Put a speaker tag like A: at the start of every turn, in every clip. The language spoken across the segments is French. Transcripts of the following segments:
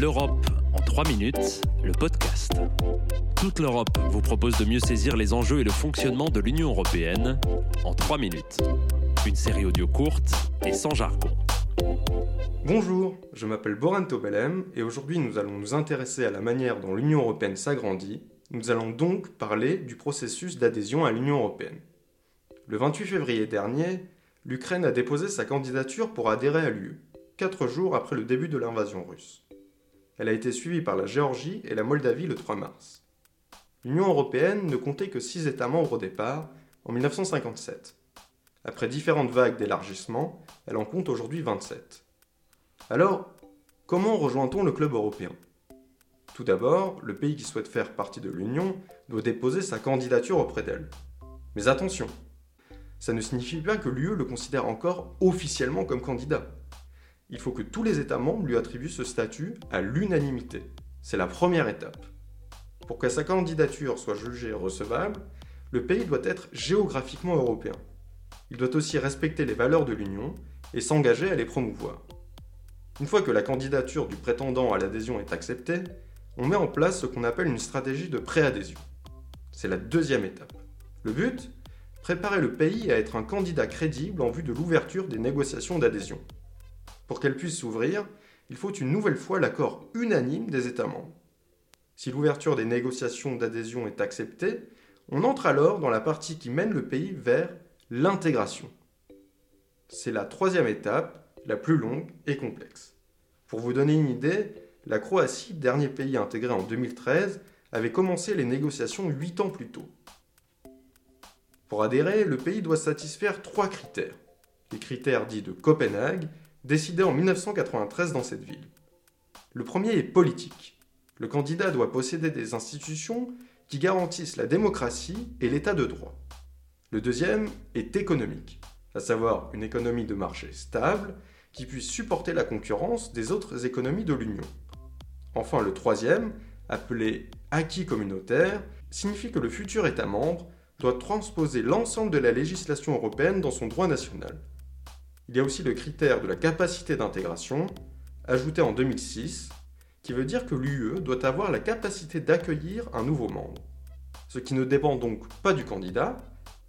A: L'Europe en 3 minutes, le podcast. Toute l'Europe vous propose de mieux saisir les enjeux et le fonctionnement de l'Union européenne en 3 minutes. Une série audio courte et sans jargon.
B: Bonjour, je m'appelle Boran Tobelem et aujourd'hui nous allons nous intéresser à la manière dont l'Union européenne s'agrandit. Nous allons donc parler du processus d'adhésion à l'Union européenne. Le 28 février dernier, l'Ukraine a déposé sa candidature pour adhérer à l'UE, quatre jours après le début de l'invasion russe. Elle a été suivie par la Géorgie et la Moldavie le 3 mars. L'Union européenne ne comptait que six États membres au départ, en 1957. Après différentes vagues d'élargissement, elle en compte aujourd'hui 27. Alors, comment rejoint-on le club européen? Tout d'abord, le pays qui souhaite faire partie de l'Union doit déposer sa candidature auprès d'elle. Mais attention, ça ne signifie pas que l'UE le considère encore officiellement comme candidat il faut que tous les États membres lui attribuent ce statut à l'unanimité. C'est la première étape. Pour que sa candidature soit jugée recevable, le pays doit être géographiquement européen. Il doit aussi respecter les valeurs de l'Union et s'engager à les promouvoir. Une fois que la candidature du prétendant à l'adhésion est acceptée, on met en place ce qu'on appelle une stratégie de préadhésion. C'est la deuxième étape. Le but? Préparer le pays à être un candidat crédible en vue de l'ouverture des négociations d'adhésion. Pour qu'elle puisse s'ouvrir, il faut une nouvelle fois l'accord unanime des États membres. Si l'ouverture des négociations d'adhésion est acceptée, on entre alors dans la partie qui mène le pays vers l'intégration. C'est la troisième étape, la plus longue et complexe. Pour vous donner une idée, la Croatie, dernier pays intégré en 2013, avait commencé les négociations 8 ans plus tôt. Pour adhérer, le pays doit satisfaire trois critères. Les critères dits de Copenhague, décidé en 1993 dans cette ville. Le premier est politique. Le candidat doit posséder des institutions qui garantissent la démocratie et l'état de droit. Le deuxième est économique, à savoir une économie de marché stable qui puisse supporter la concurrence des autres économies de l'Union. Enfin, le troisième, appelé acquis communautaire, signifie que le futur État membre doit transposer l'ensemble de la législation européenne dans son droit national. Il y a aussi le critère de la capacité d'intégration, ajouté en 2006, qui veut dire que l'UE doit avoir la capacité d'accueillir un nouveau membre, ce qui ne dépend donc pas du candidat,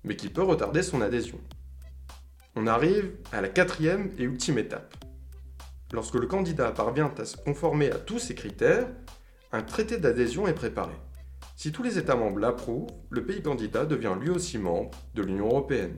B: mais qui peut retarder son adhésion. On arrive à la quatrième et ultime étape. Lorsque le candidat parvient à se conformer à tous ces critères, un traité d'adhésion est préparé. Si tous les États membres l'approuvent, le pays candidat devient lui aussi membre de l'Union européenne.